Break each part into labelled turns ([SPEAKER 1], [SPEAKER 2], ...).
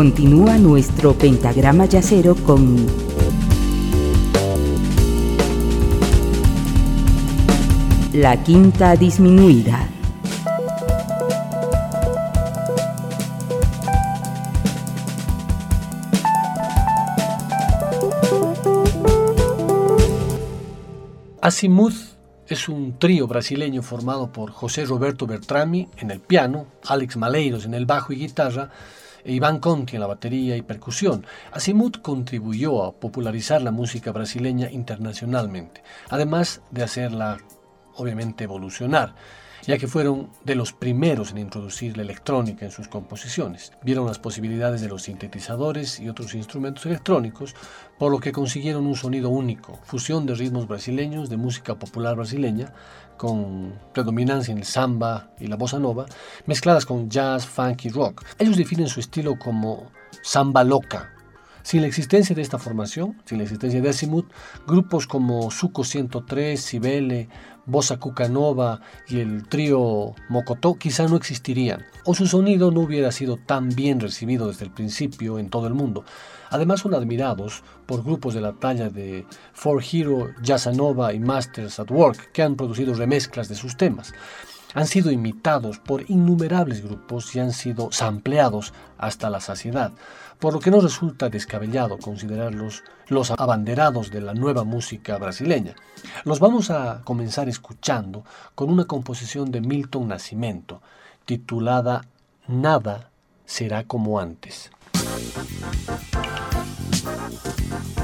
[SPEAKER 1] Continúa nuestro pentagrama yacero con la quinta disminuida.
[SPEAKER 2] Azimuth es un trío brasileño formado por José Roberto Bertrami en el piano, Alex Maleiros en el bajo y guitarra, e Iván Conti en la batería y percusión. Azimuth contribuyó a popularizar la música brasileña internacionalmente, además de hacerla obviamente evolucionar ya que fueron de los primeros en introducir la electrónica en sus composiciones. Vieron las posibilidades de los sintetizadores y otros instrumentos electrónicos, por lo que consiguieron un sonido único, fusión de ritmos brasileños de música popular brasileña, con predominancia en el samba y la bossa nova, mezcladas con jazz, funk y rock. Ellos definen su estilo como samba loca, sin la existencia de esta formación, sin la existencia de Azimuth, grupos como Suco 103, Cibele, Bossa Cucanova y el trío Mokotó quizá no existirían, o su sonido no hubiera sido tan bien recibido desde el principio en todo el mundo. Además son admirados por grupos de la talla de For Hero, Jazzanova y Masters at Work, que han producido remezclas de sus temas. Han sido imitados por innumerables grupos y han sido sampleados hasta la saciedad por lo que no resulta descabellado considerarlos los abanderados de la nueva música brasileña. Los vamos a comenzar escuchando con una composición de Milton Nascimento, titulada Nada será como antes. Thank you.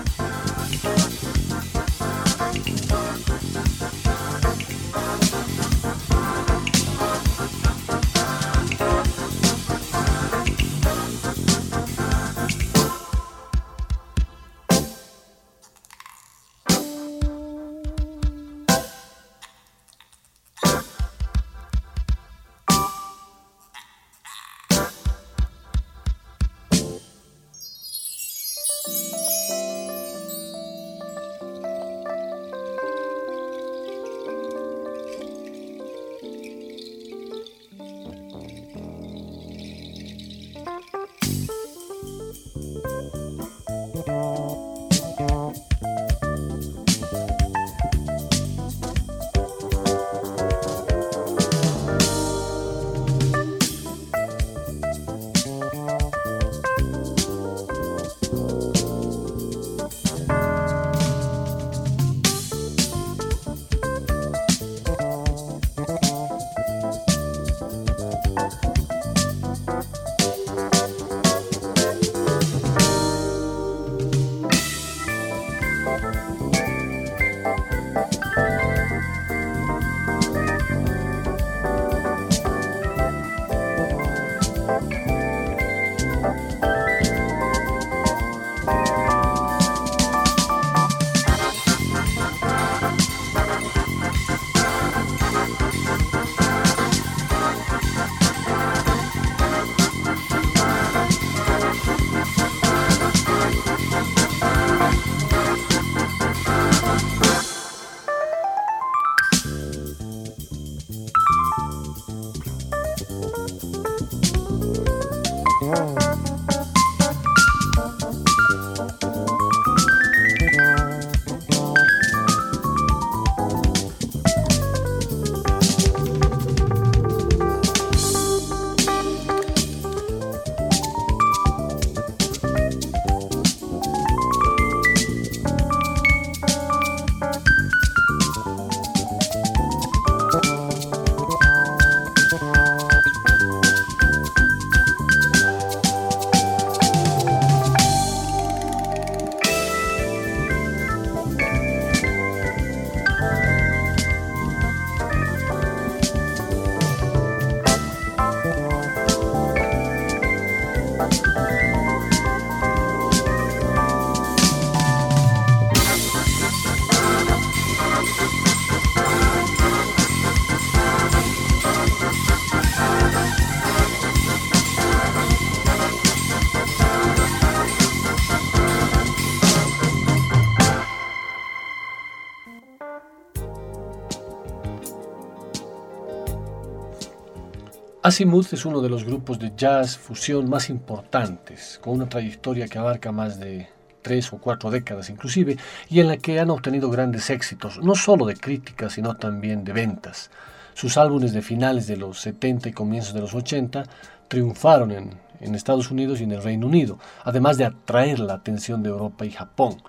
[SPEAKER 2] Azimuth es uno de los grupos de jazz fusión más importantes, con una trayectoria que abarca más de tres o cuatro décadas inclusive, y en la que han obtenido grandes éxitos, no solo de crítica, sino también de ventas. Sus álbumes de finales de los 70 y comienzos de los 80 triunfaron en, en Estados Unidos y en el Reino Unido, además de atraer la atención de Europa y Japón.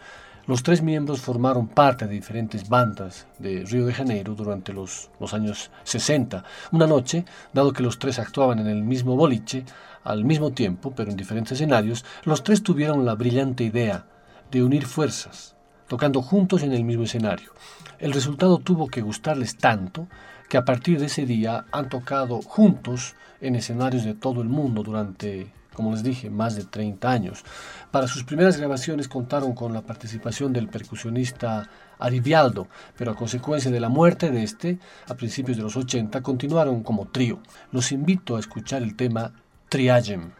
[SPEAKER 2] Los tres miembros formaron parte de diferentes bandas de Río de Janeiro durante los, los, años 60. Una noche, dado que los tres actuaban en el mismo boliche, al mismo tiempo, pero en diferentes escenarios, los tres tuvieron la brillante idea de unir fuerzas, tocando juntos en el mismo escenario. El resultado tuvo que gustarles tanto que a partir de ese día han tocado juntos en escenarios de todo el mundo durante como les dije, más de 30 años. Para sus primeras grabaciones contaron con la participación del percusionista Arivialdo, pero a consecuencia de la muerte de este, a principios de los 80, continuaron como trío. Los invito a escuchar el tema Triagem.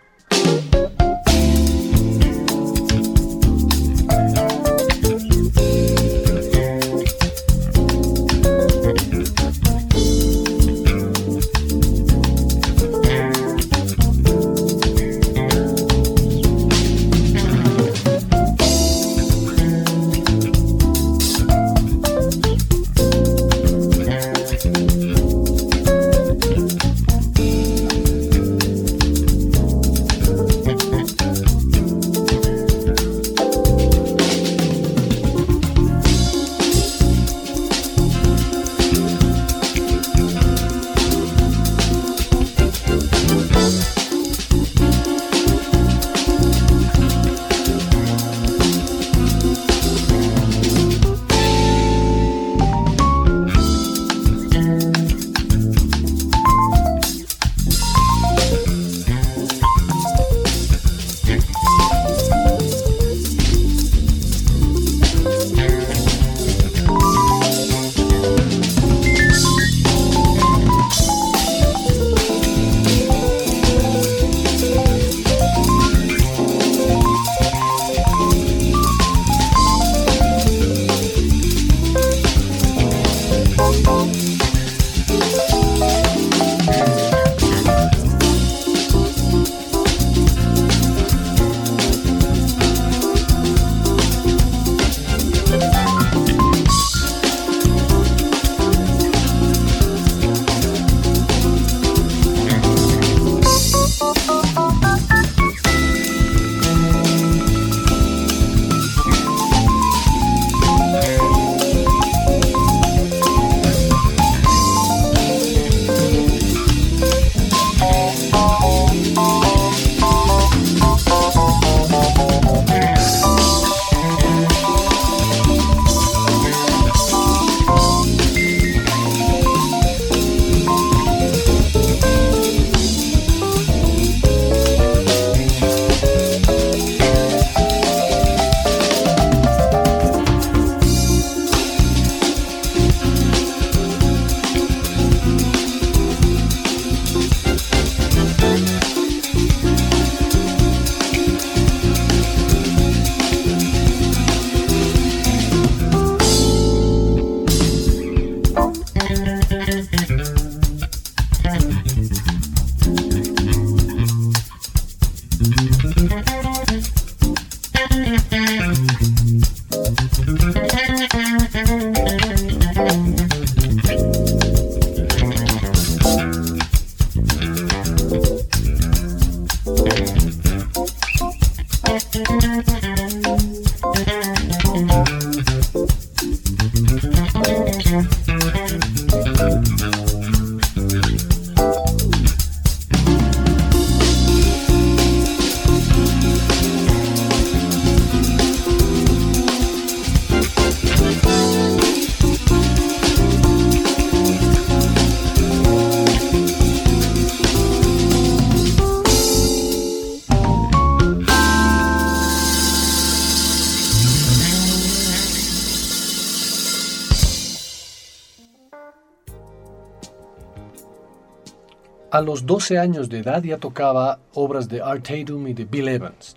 [SPEAKER 2] A los 12 años de edad ya tocaba obras de Art Tatum y de Bill Evans.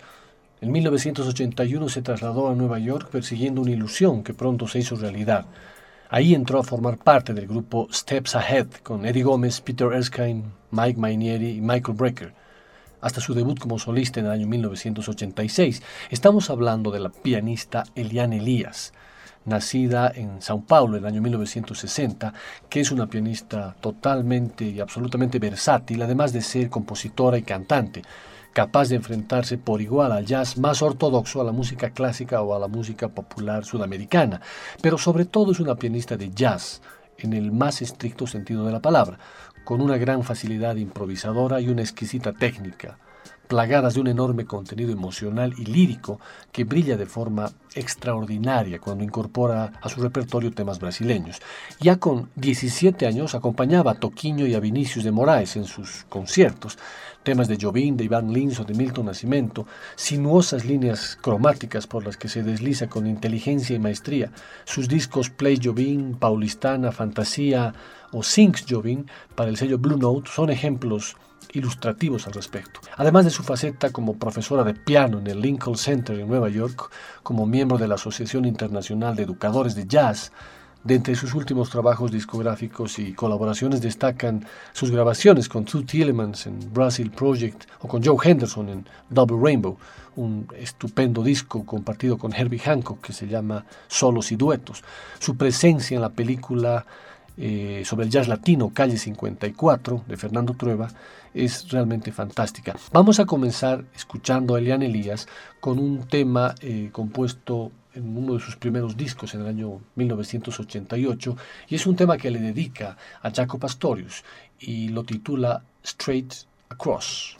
[SPEAKER 2] En 1981 se trasladó a Nueva York persiguiendo una ilusión que pronto se hizo realidad. Ahí entró a formar parte del grupo Steps Ahead con Eddie Gómez, Peter Erskine, Mike Mainieri y Michael Brecker, hasta su debut como solista en el año 1986. Estamos hablando de la pianista Eliane Elías, nacida en Sao Paulo en el año 1960, que es una pianista totalmente y absolutamente versátil, además de ser compositora y cantante capaz de enfrentarse por igual al jazz más ortodoxo, a la música clásica o a la música popular sudamericana, pero sobre todo es una pianista de jazz, en el más estricto sentido de la palabra, con una gran facilidad improvisadora y una exquisita técnica plagadas de un enorme contenido emocional y lírico que brilla de forma extraordinaria cuando incorpora a su repertorio temas brasileños. Ya con 17 años acompañaba a Toquinho y a Vinicius de Moraes en sus conciertos, temas de Jobim, de Iván Lins o de Milton Nascimento, sinuosas líneas cromáticas por las que se desliza con inteligencia y maestría. Sus discos Play Jobim, Paulistana, Fantasía o Sings Jobim para el sello Blue Note son ejemplos ilustrativos al respecto. Además de su faceta como profesora de piano en el Lincoln Center en Nueva York, como miembro de la Asociación Internacional de Educadores de Jazz, de entre sus últimos trabajos discográficos y colaboraciones destacan sus grabaciones con Two Tielemans en Brazil Project o con Joe Henderson en Double Rainbow, un estupendo disco compartido con Herbie Hancock que se llama Solos y Duetos. Su presencia en la película eh, sobre el jazz latino, Calle 54, de Fernando Trueba, es realmente fantástica. Vamos a comenzar escuchando a Elian Elías con un tema eh, compuesto en uno de sus primeros discos en el año 1988 y es un tema que le dedica a Jaco Pastorius y lo titula Straight Across.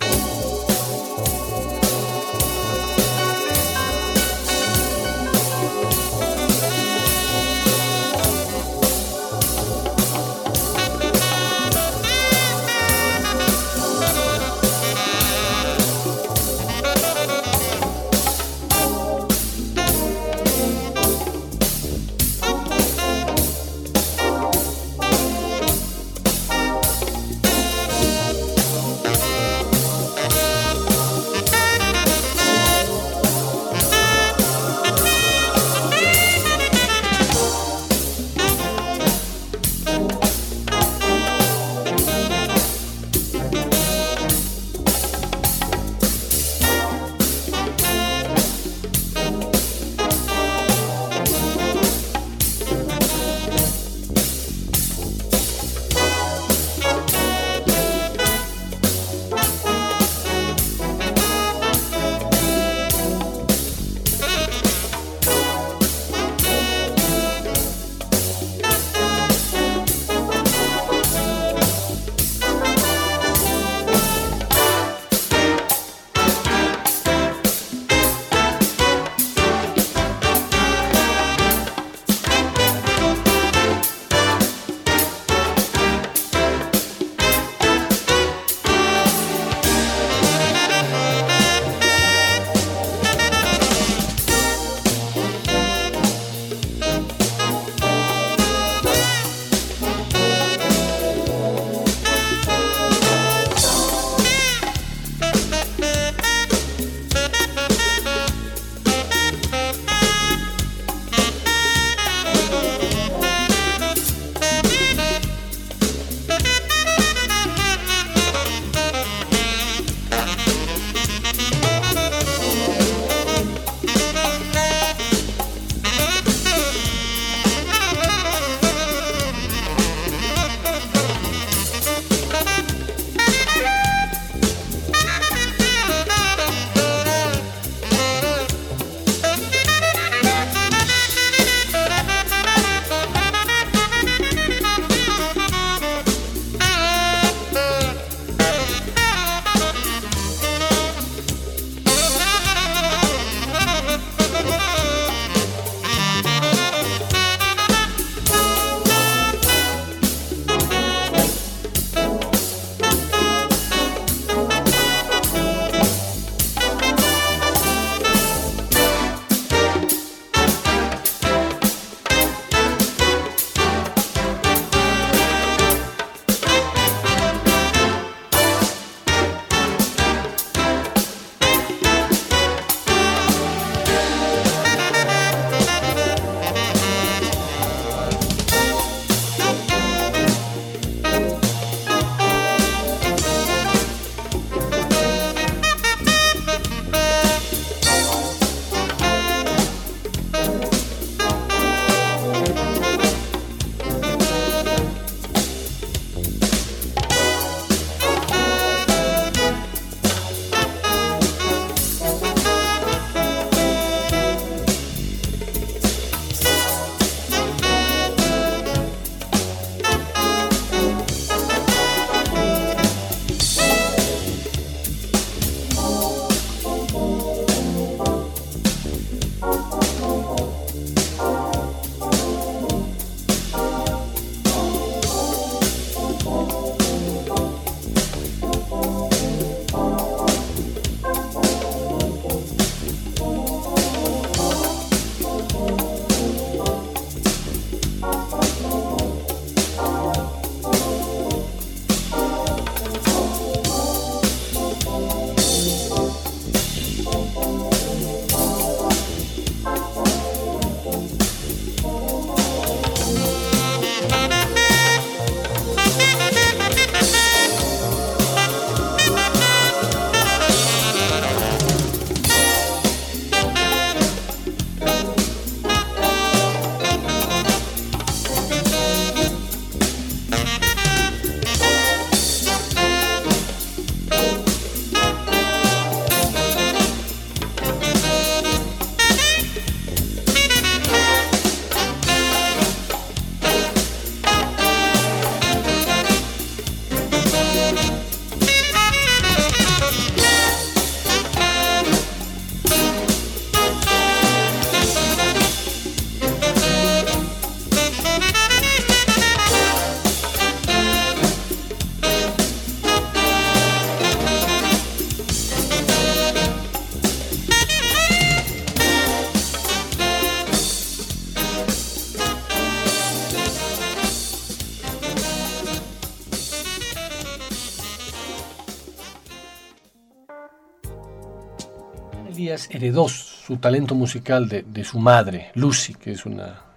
[SPEAKER 2] Heredó su talento musical de, su madre, Lucy, que,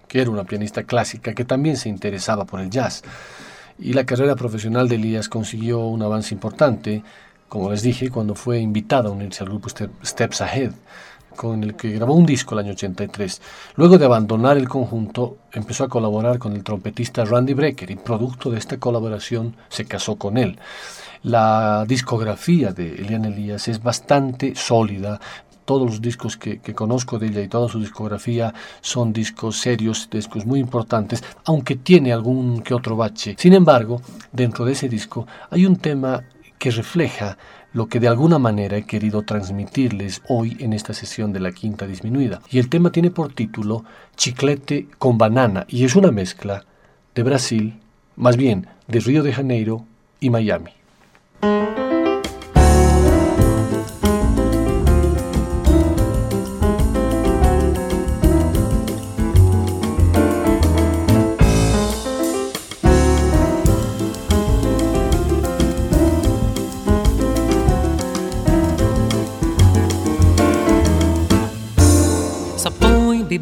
[SPEAKER 2] que era una pianista clásica que también se interesaba por el jazz. Y la carrera profesional de Elías consiguió un avance importante, como les dije, cuando fue invitada a unirse al grupo Steps Ahead, con el que grabó un disco el año 83. Luego de abandonar el conjunto, empezó a colaborar con el trompetista Randy Brecker y producto de esta colaboración se casó con él. La discografía de Elian Elías es bastante sólida, todos los discos que, conozco de ella y toda su discografía son discos serios, discos muy importantes, aunque tiene algún que otro bache. Sin embargo, dentro de ese disco hay un tema que refleja lo que de alguna manera he querido transmitirles hoy en esta sesión de la quinta disminuida. Y el tema tiene por título Chiclete con banana y es una mezcla de Brasil, más bien de Río de Janeiro y Miami.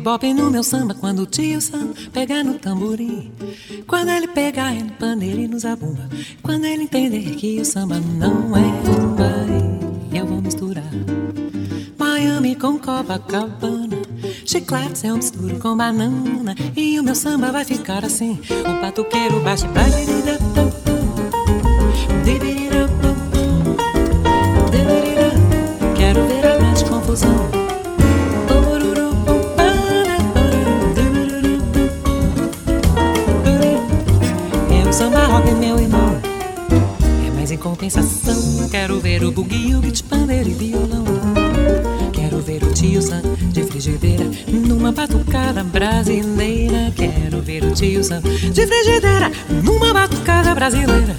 [SPEAKER 3] Bebop no meu samba quando o tio Sam pegar no tamborim. Quando ele pegar no pandeiro e no zabumba. Quando ele entender que o samba não é rumba, eu vou misturar Miami com Copacabana. Chiclete eu misturo com banana. E o meu samba vai ficar assim: o patuqueiro bate, bate, Quero ver a grande confusão. Compensação. Quero ver o buguio, de pandeiro e violão. Quero ver o tio Sam de frigideira numa batucada brasileira. Quero ver o tio Sam de frigideira numa batucada brasileira.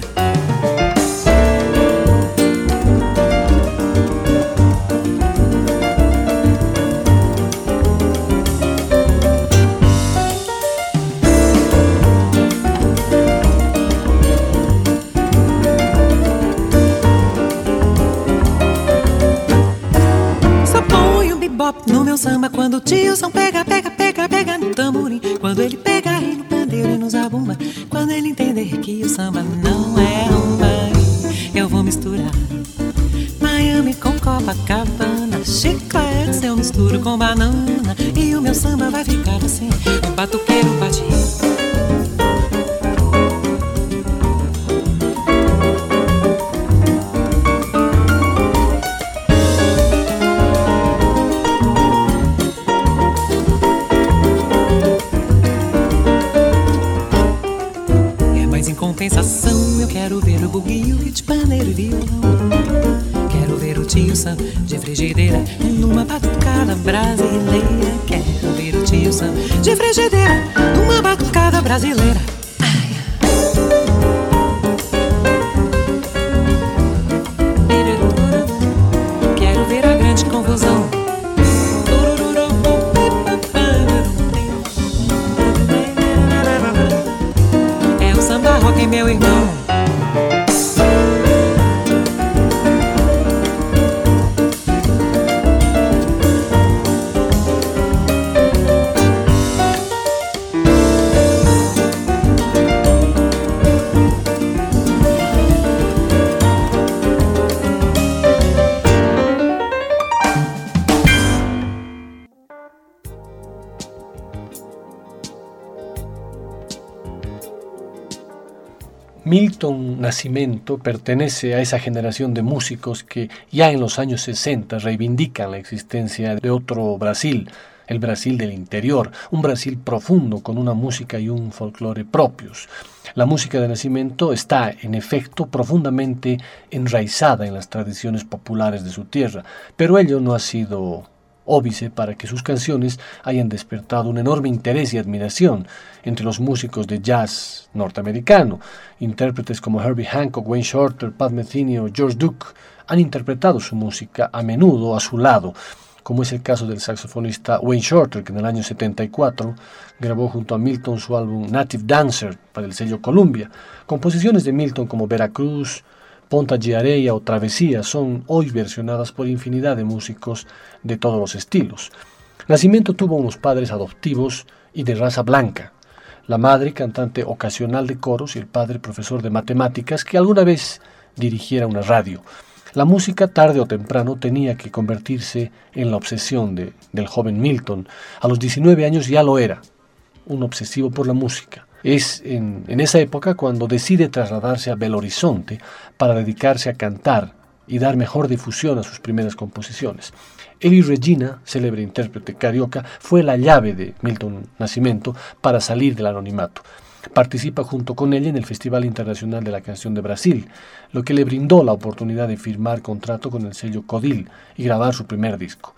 [SPEAKER 2] Milton Nascimento pertenece a esa generación de músicos que ya en los años 60 reivindican la existencia de otro Brasil, el Brasil del interior, un Brasil profundo con una música y un folclore propios. La música de Nacimiento está, en efecto, profundamente enraizada en las tradiciones populares de su tierra, pero ello no ha sido óbice para que sus canciones hayan despertado un enorme interés y admiración entre los músicos de jazz norteamericano. Intérpretes como Herbie Hancock, Wayne Shorter, Pat Metheny o George Duke han interpretado su música a menudo a su lado, como es el caso del saxofonista Wayne Shorter, que en el año 74 grabó junto a Milton su álbum Native Dancer para el sello Columbia. Composiciones de Milton como Veracruz, Ponta Giareia o Travesía son hoy versionadas por infinidad de músicos de todos los estilos. Nacimiento tuvo unos padres adoptivos y de raza blanca. La madre, cantante ocasional de coros, y el padre, profesor de matemáticas, que alguna vez dirigiera una radio. La música tarde o temprano tenía que convertirse en la obsesión de, del joven Milton. A los 19 años ya lo era, un obsesivo por la música. Es en, esa época cuando decide trasladarse a Belo Horizonte para dedicarse a cantar y dar mejor difusión a sus primeras composiciones. Eli Regina, célebre intérprete carioca, fue la llave de Milton Nascimento para salir del anonimato. Participa junto con ella en el Festival Internacional de la Canción de Brasil, lo que le brindó la oportunidad de firmar contrato con el sello Codil y grabar su primer disco.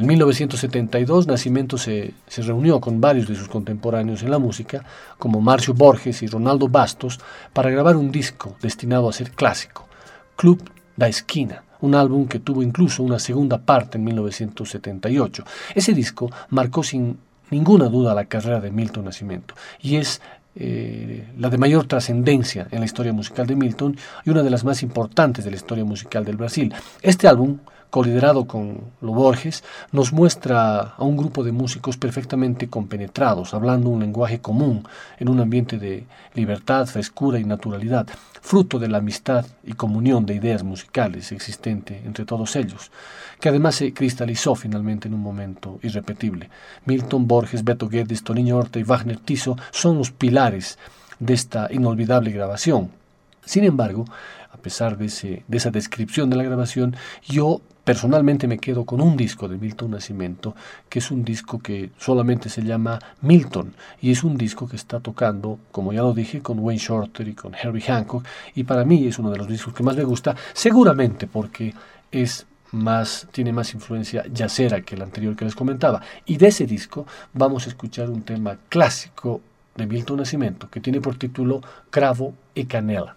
[SPEAKER 2] En 1972, Nascimento se, reunió con varios de sus contemporáneos en la música, como Marcio Borges y Ronaldo Bastos, para grabar un disco destinado a ser clásico, Club da Esquina, un álbum que tuvo incluso una segunda parte en 1978. Ese disco marcó sin ninguna duda la carrera de Milton Nascimento y es eh, la de mayor trascendencia en la historia musical de Milton y una de las más importantes de la historia musical del Brasil. Este álbum, coliderado con Lo Borges, nos muestra a un grupo de músicos perfectamente compenetrados, hablando un lenguaje común en un ambiente de libertad, frescura y naturalidad, fruto de la amistad y comunión de ideas musicales existente entre todos ellos, que además se cristalizó finalmente en un momento irrepetible. Milton, Borges, Beto Guedes, Toniño Horta y Wagner Tiso son los pilares de esta inolvidable grabación. Sin embargo, pesar de, ese, de esa descripción de la grabación, yo Personalmente me quedo con un disco de Milton Nascimento, que es un disco que solamente se llama Milton, y es un disco que está tocando, como ya lo dije, con Wayne Shorter y con Herbie Hancock, y para mí es uno de los discos que más me gusta, seguramente porque es más, tiene más influencia yacera que el anterior que les comentaba. Y de ese disco vamos a escuchar un tema clásico de Milton Nascimento, que tiene por título Cravo y Canela.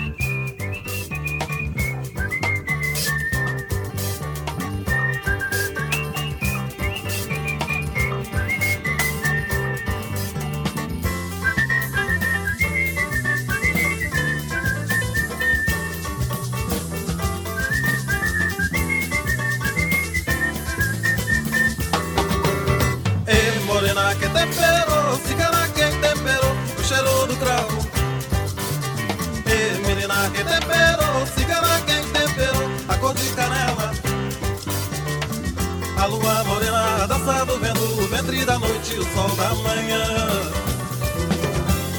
[SPEAKER 4] o sol da manhã.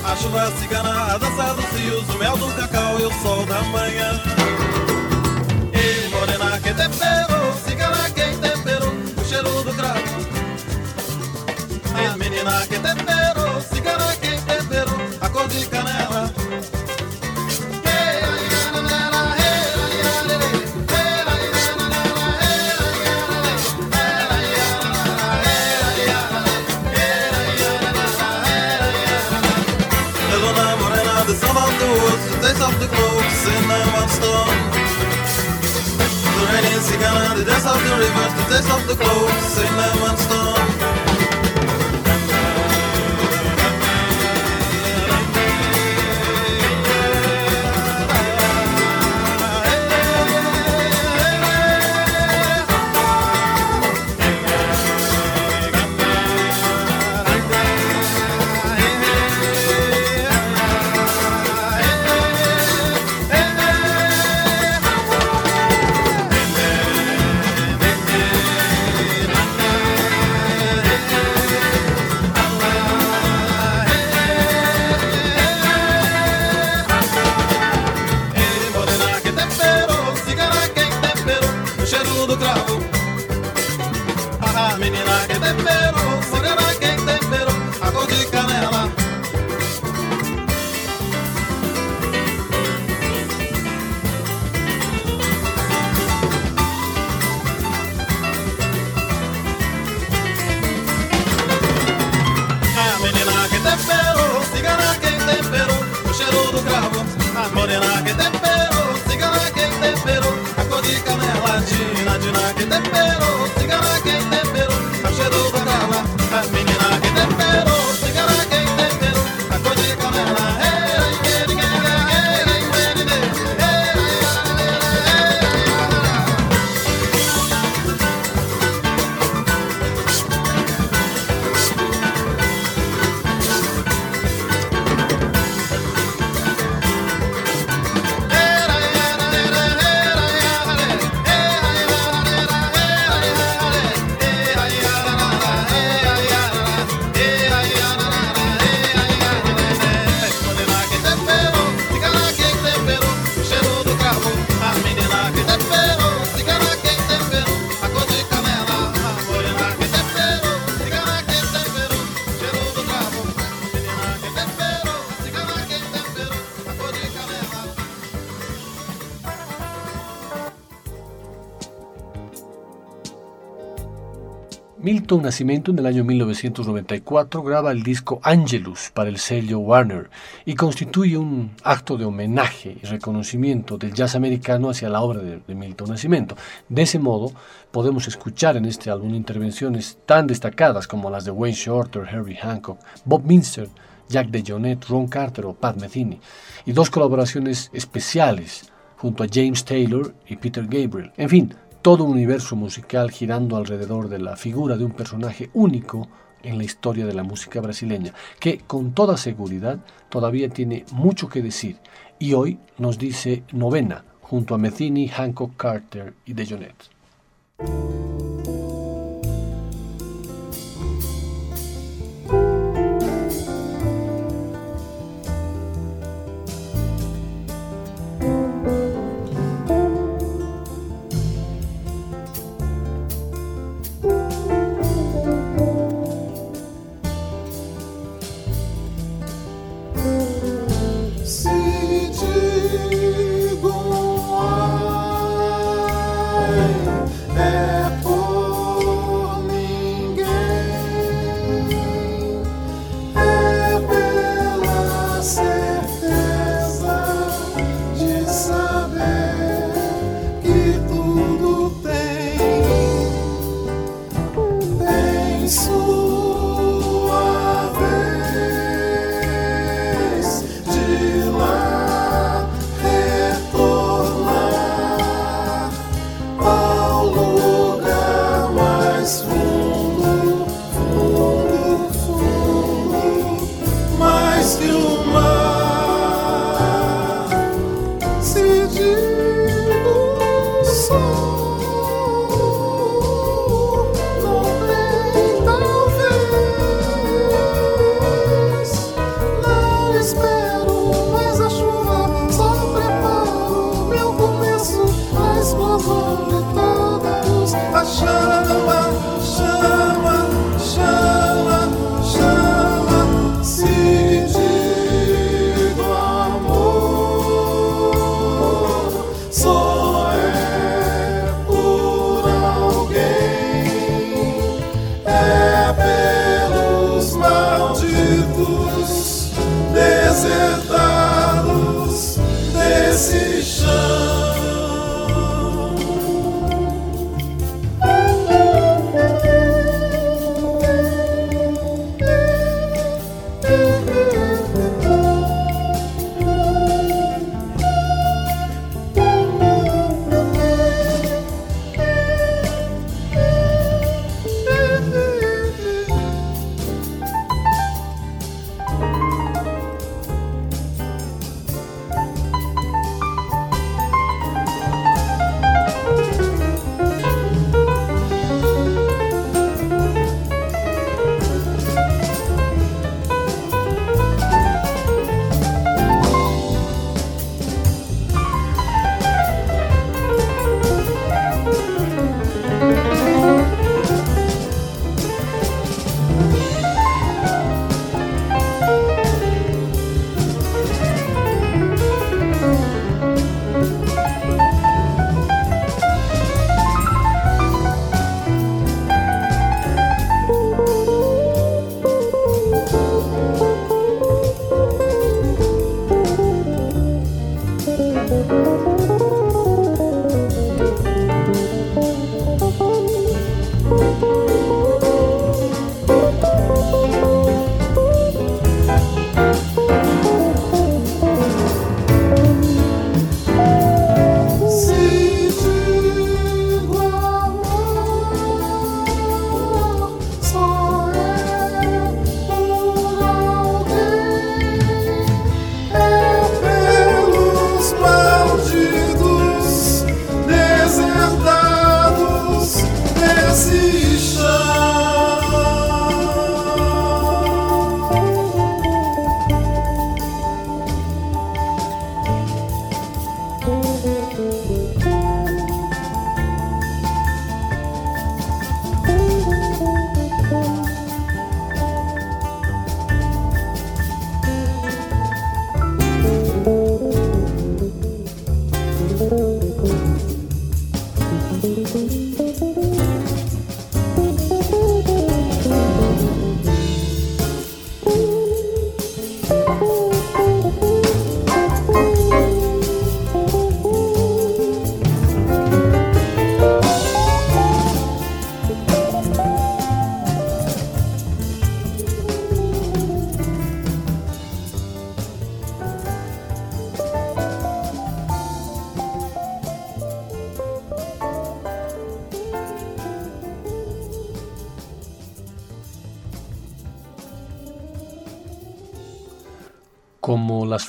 [SPEAKER 4] A chuva cigana, a dança dos rios, o mel do cacau e o sol da manhã. E morena que temperou, cigana quem temperou, o cheiro do cravo. E menina que temperou, cigana quem temperou, a cor de canela. senden stone. The rain is got on the dance of the river, the taste of the clothes, sitting on one stone. que te espero, sigan aquí.
[SPEAKER 5] Milton Nacimiento en el año 1994 graba el disco Angelus para el sello Warner y constituye un acto de homenaje y reconocimiento del jazz americano hacia la obra de, Milton Nacimiento. De ese modo, podemos escuchar en este álbum intervenciones tan destacadas como las de Wayne Shorter, Herbie Hancock, Bob Minster, Jack DeJohnette, Ron Carter o Pat Metheny, y dos colaboraciones especiales junto a James Taylor y Peter Gabriel. En fin, todo un universo musical girando alrededor de la figura de un personaje único en la historia de la música brasileña, que con toda seguridad todavía tiene mucho que decir y hoy nos dice novena junto a Metheny, Hancock Carter y DeJohnette.
[SPEAKER 2] despertar-nos desse chão.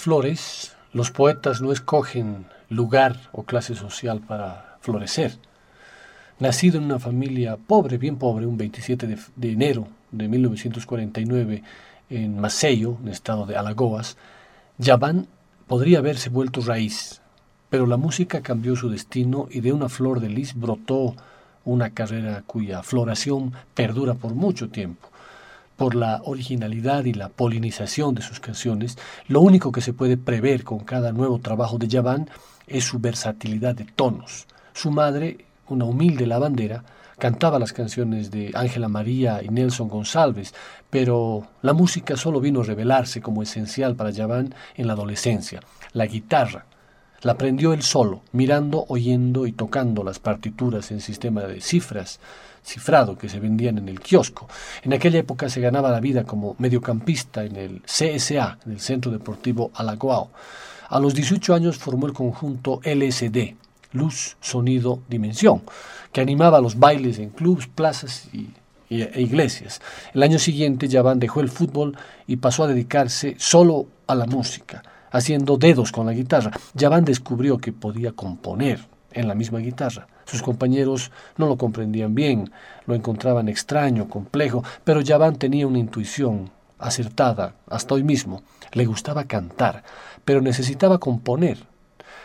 [SPEAKER 2] Flores, los poetas no escogen lugar o clase social para florecer. Nacido en una familia pobre, bien pobre, un 27 de, enero de 1949 en Maceió, en el estado de Alagoas, Yaván podría haberse vuelto raíz, pero la música cambió su destino y de una flor de lis brotó una carrera cuya floración perdura por mucho tiempo por la originalidad y la polinización de sus canciones, lo único que se puede prever con cada nuevo trabajo de Yaván es su versatilidad de tonos. Su madre, una humilde lavandera, cantaba las canciones de Ángela María y Nelson González, pero la música solo vino a revelarse como esencial para Yaván en la adolescencia. La guitarra la aprendió él solo, mirando, oyendo y tocando las partituras en sistema de cifras, cifrado que se vendían en el kiosco. En aquella época se ganaba la vida como mediocampista en el CSA, en el Centro Deportivo Alagoao. A los 18 años formó el conjunto LSD, Luz, Sonido, Dimensión, que animaba los bailes en clubs, plazas y, e iglesias. El año siguiente Yaván dejó el fútbol y pasó a dedicarse solo a la música, haciendo dedos con la guitarra. Yaván descubrió que podía componer en la misma guitarra. Sus compañeros no lo comprendían bien, lo encontraban extraño, complejo, pero Yaván tenía una intuición acertada hasta hoy mismo. Le gustaba cantar, pero necesitaba componer.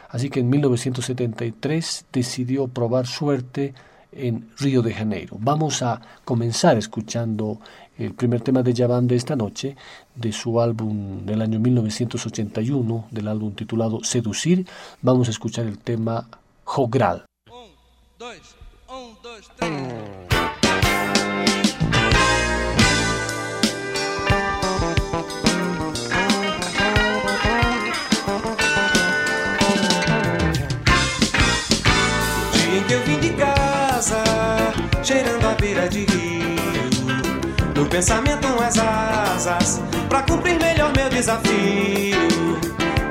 [SPEAKER 2] Así que en 1973 decidió probar suerte en Río de Janeiro. Vamos a comenzar escuchando el primer tema de Yaván de esta noche, de su álbum del año 1981, del álbum titulado Seducir. Vamos a escuchar el tema Jogral. dois, três.
[SPEAKER 6] Dia em que eu vim de casa, cheirando a beira de No pensamento as asas, pra cumprir melhor meu desafio.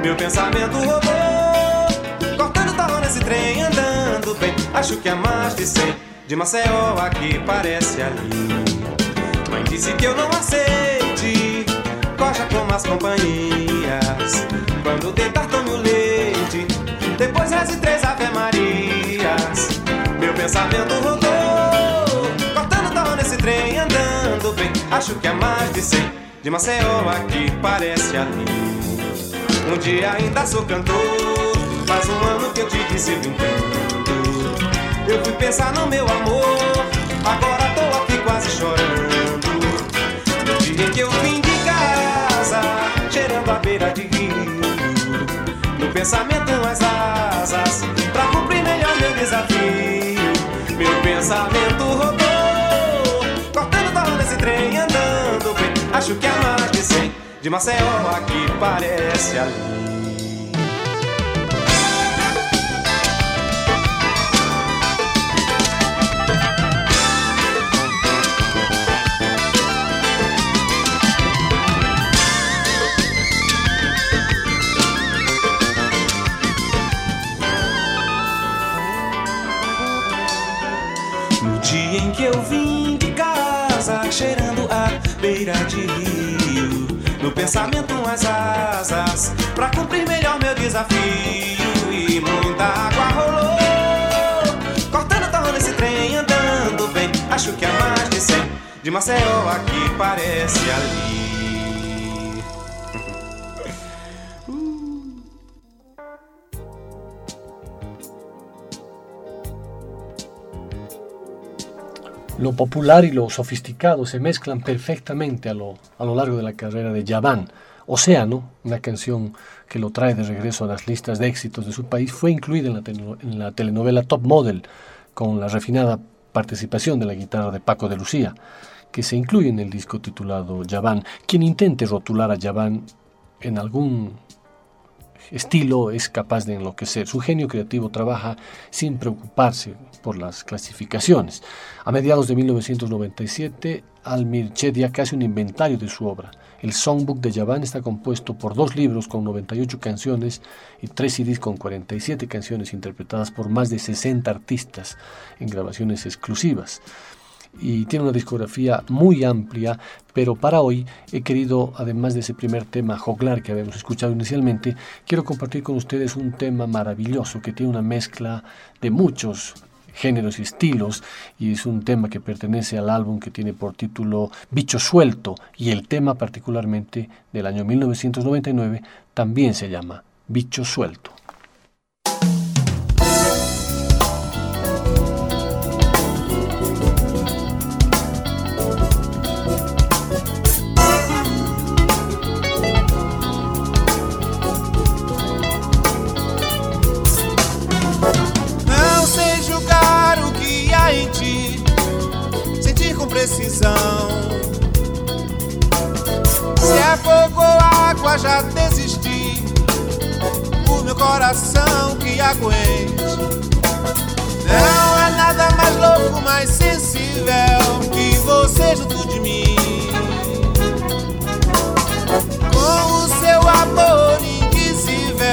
[SPEAKER 6] Meu pensamento rodou, cortando tal nesse trem andando bem. Acho que é mais de cem De Maceió aqui parece ali Mãe disse que eu não aceite Coja como as companhias Quando tentar tome o leite Depois reze três ave marias Meu pensamento rodou Acho que é mais de cem De Maceió aqui parece ali Um dia ainda sou cantor Faz um ano que eu te disse brincando eu fui pensar no meu amor, agora tô aqui quase chorando. No dia em que eu vim de casa, cheirando a beira de rio. No pensamento as asas, pra cumprir melhor meu desafio. Meu pensamento Acho que é mais de cem, de Maceió aqui parece ali. De rio. No pensamento as asas, pra cumprir melhor meu desafio. E muita água rolou, cortando torno nesse trem, andando bem. Acho que é mais de cem. De Maceió aqui parece ali.
[SPEAKER 2] Lo popular y lo sofisticado se mezclan perfectamente a lo, a lo largo de la carrera de Yaván. Océano, una canción que lo trae de regreso a las listas de éxitos de su país, fue incluida en la, en la telenovela Top Model, con la refinada participación de la guitarra de Paco de Lucía, que se incluye en el disco titulado Yaván. Quien intente rotular a Yaván en algún estilo es capaz de enloquecer. Su genio creativo trabaja sin preocuparse por las clasificaciones. A mediados de 1997, Almir Chedia hace un inventario de su obra. El Songbook de Yavan está compuesto por dos libros con 98 canciones y tres CDs con 47 canciones interpretadas por más de 60 artistas en grabaciones exclusivas y tiene una discografía muy amplia, pero para hoy he querido, además de ese primer tema joglar que habíamos escuchado inicialmente, quiero compartir con ustedes un tema maravilloso que tiene una mezcla de muchos géneros y estilos y es un tema que pertenece al álbum que tiene por título Bicho Suelto y el tema particularmente del año 1999 también se llama Bicho Suelto.
[SPEAKER 7] Aguente. Não é nada mais louco, mais sensível que você junto de mim. Com o seu amor invisível,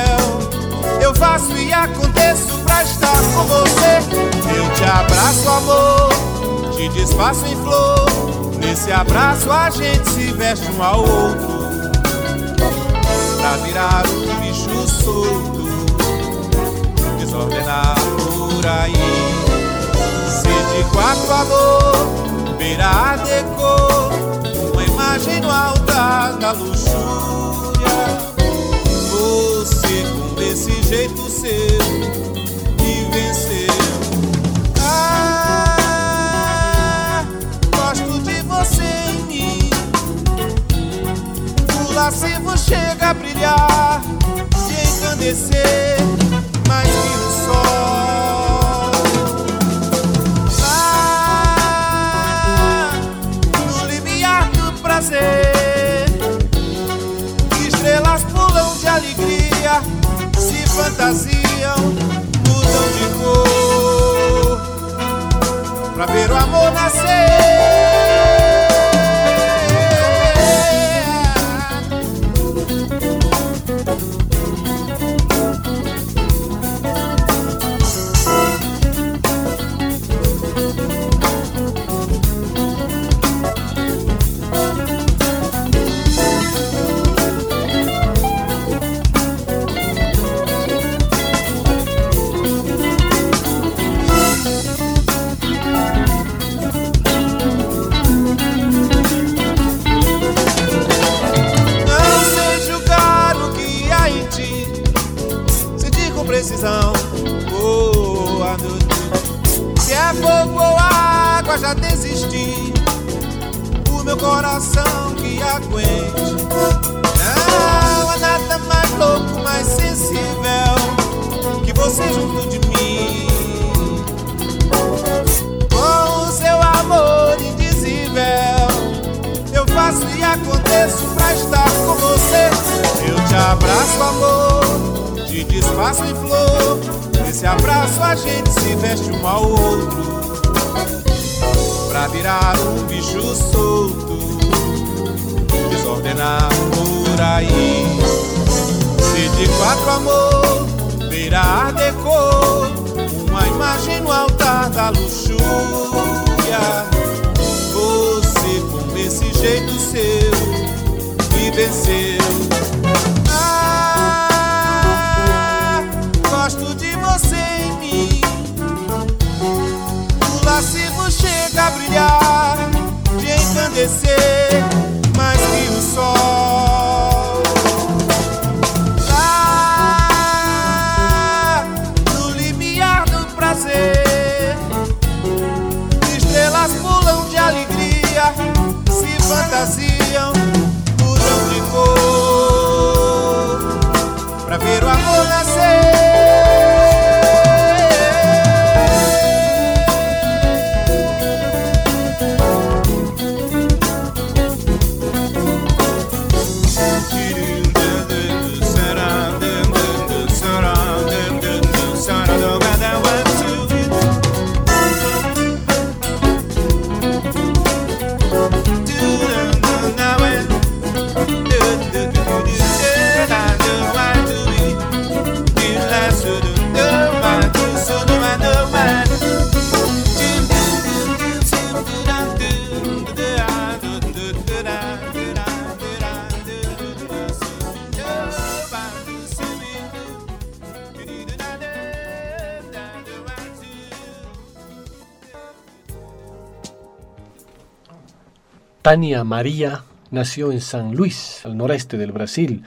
[SPEAKER 7] eu faço e aconteço pra estar com você. Eu te abraço, amor te desfaço em flor. Nesse abraço a gente se veste um ao outro. Pra virar um bicho solto, desordenar por aí. Se de quatro amor verá a decor, uma imagem no altar da luxúria. Você com esse jeito seu que venceu. Ah, gosto de você em mim. O lascivo chega a brilhar, se engrandecer fantasiam, mudam de cor, pra ver o amor nascer. Já desistir. O meu coração que aguente. Não há nada mais louco, mais sensível que você junto de mim. Com o seu amor indizível, eu faço e aconteço pra estar com você. Eu te abraço, amor, te desfaço em flor. Nesse abraço a gente se veste um ao outro pra virar um bicho solto, desordenado por aí. Se de quatro amor virar decor, uma imagem no altar da luxúria. agradecer.
[SPEAKER 2] Tania María nació en San Luis, al noreste del Brasil.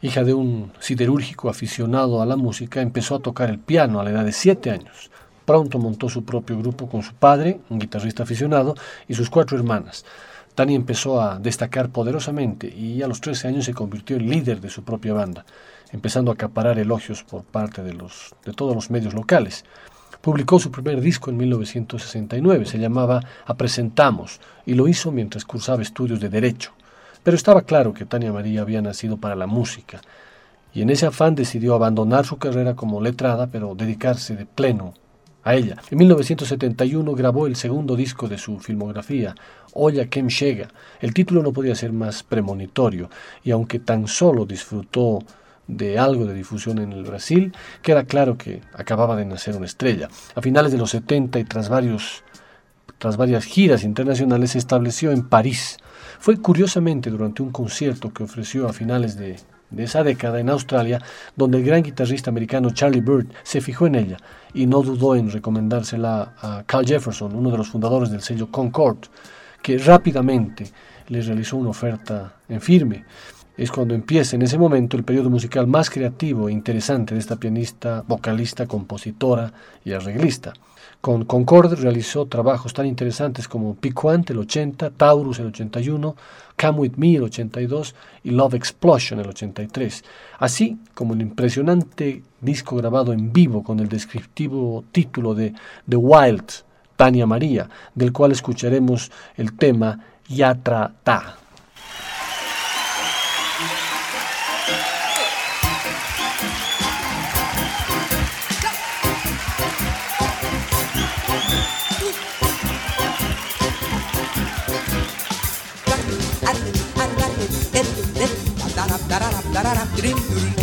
[SPEAKER 2] Hija de un siderúrgico aficionado a la música, empezó a tocar el piano a la edad de siete años. Pronto montó su propio grupo con su padre, un guitarrista aficionado, y sus cuatro hermanas. Tania empezó a destacar poderosamente y a los 13 años se convirtió en líder de su propia banda, empezando a acaparar elogios por parte de, todos los medios locales. Publicó su primer disco en 1969, se llamaba Apresentamos, y lo hizo mientras cursaba estudios de Derecho. Pero estaba claro que Tania María había nacido para la música, y en ese afán decidió abandonar su carrera como letrada, pero dedicarse de pleno a ella. En 1971 grabó el segundo disco de su filmografía, Olla Kem Llega. El título no podía ser más premonitorio, y aunque tan solo disfrutó de algo de difusión en el Brasil, queda claro que acababa de nacer una estrella. A finales de los 70 y tras varias giras internacionales se estableció en París. Fue curiosamente durante un concierto que ofreció a finales de, de esa década en Australia, donde el gran guitarrista americano Charlie Bird se fijó en ella y no dudó en recomendársela a Carl Jefferson, uno de los fundadores del sello Concord, que rápidamente le realizó una oferta en firme es cuando empieza en ese momento el periodo musical más creativo e interesante de esta pianista, vocalista, compositora y arreglista. Con Concord realizó trabajos tan interesantes como Piquant el 80, Taurus el 81, Come With Me el 82 y Love Explosion el 83, así como el impresionante disco grabado en vivo con el descriptivo título de The Wild, Tania María, del cual escucharemos el tema Yatra Ta. Arap Dream ürünü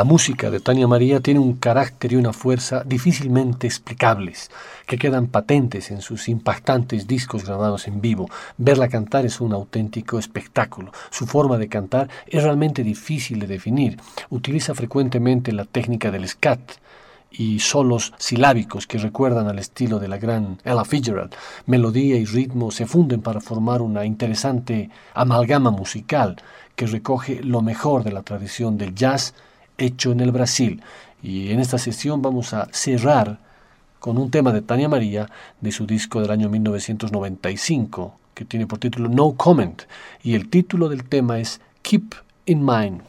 [SPEAKER 2] La música de Tania María tiene un carácter y una fuerza difícilmente explicables, que quedan patentes en sus impactantes discos grabados en vivo. Verla cantar es un auténtico espectáculo. Su forma de cantar es realmente difícil de definir. Utiliza frecuentemente la técnica del scat, y solos silábicos que recuerdan al estilo de la gran Ella Fitzgerald. Melodía y ritmo se funden para formar una interesante amalgama musical que recoge lo mejor de la tradición del jazz hecho en el Brasil. Y en esta sesión vamos a cerrar con un tema de Tania María de su disco del año 1995, que tiene por título No Comment, y el título del tema es Keep in Mind.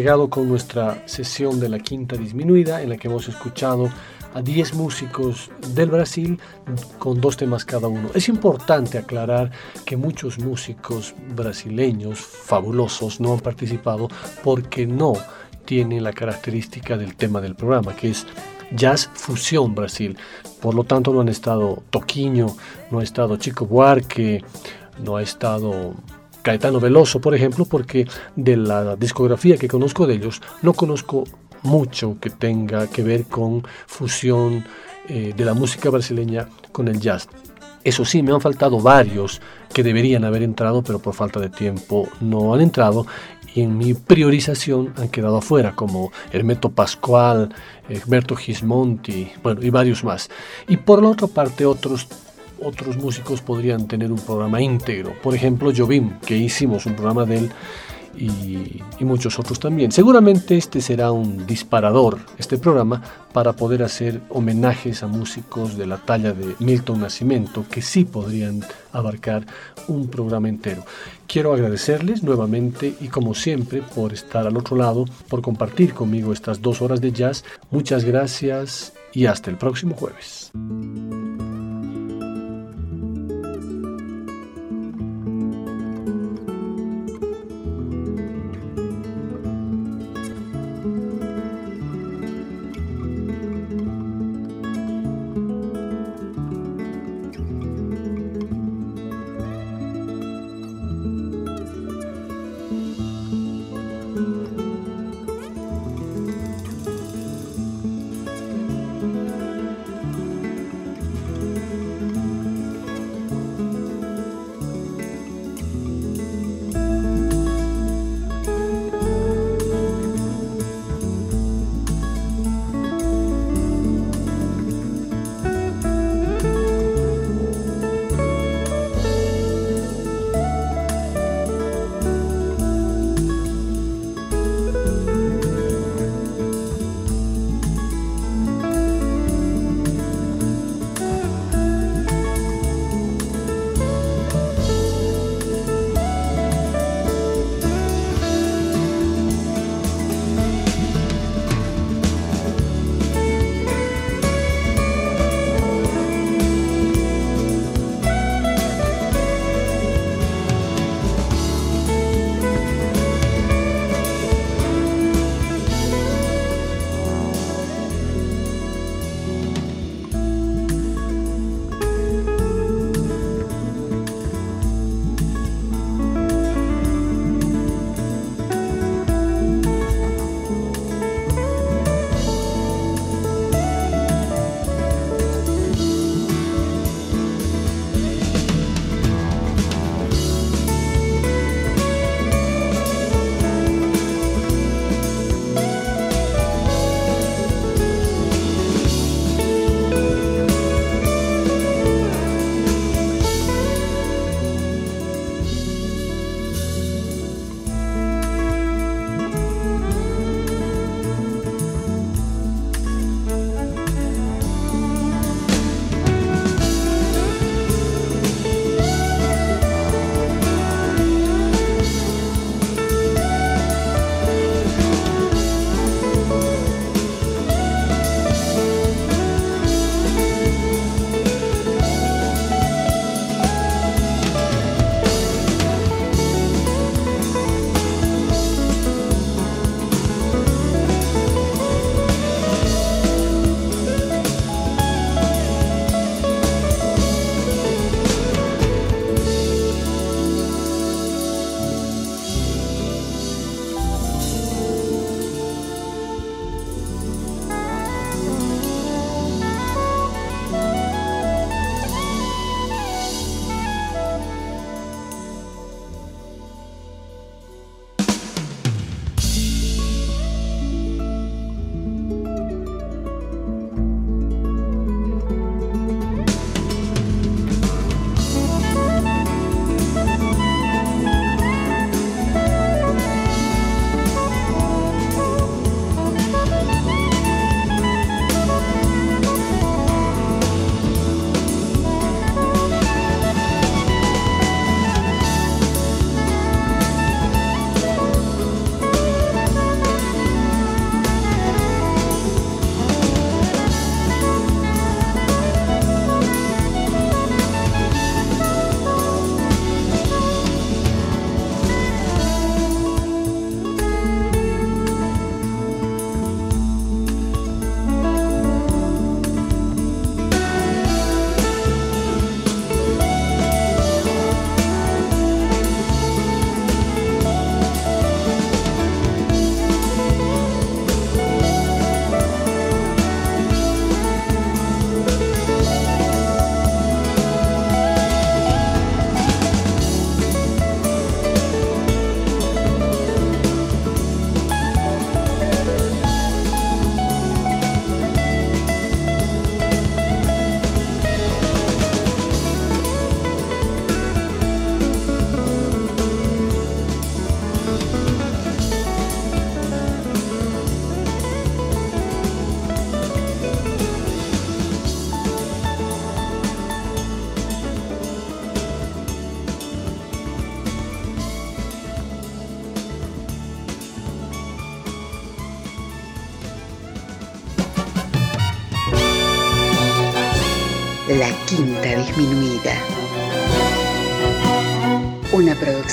[SPEAKER 2] Llegado con nuestra sesión de la quinta disminuida en la que hemos escuchado a 10 músicos del Brasil con dos temas cada uno. Es importante aclarar que muchos músicos brasileños fabulosos no han participado porque no tienen la característica del tema del programa, que es Jazz Fusión Brasil. Por lo tanto, no han estado Toquinho, no ha estado Chico Buarque, no ha estado Caetano Veloso, por ejemplo, porque de la discografía que conozco de ellos, no conozco mucho que tenga que ver con fusión eh, de la música brasileña con el jazz. Eso sí, me han faltado varios que deberían haber entrado, pero por falta de tiempo no han entrado. Y en mi priorización han quedado afuera, como Hermeto Pascual, Herberto Gismonti, bueno, y varios más. Y por la otra parte, otros otros músicos podrían tener un programa íntegro. Por ejemplo, Jobim, que hicimos un programa de él y, muchos otros también. Seguramente este será un disparador, este programa, para poder hacer homenajes a músicos de la talla de Milton Nascimento, que sí podrían abarcar un programa entero. Quiero agradecerles nuevamente y como siempre por estar al otro lado, por compartir conmigo estas dos horas de jazz. Muchas gracias y hasta el próximo jueves.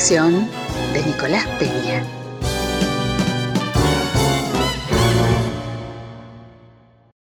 [SPEAKER 8] De Nicolás Peña.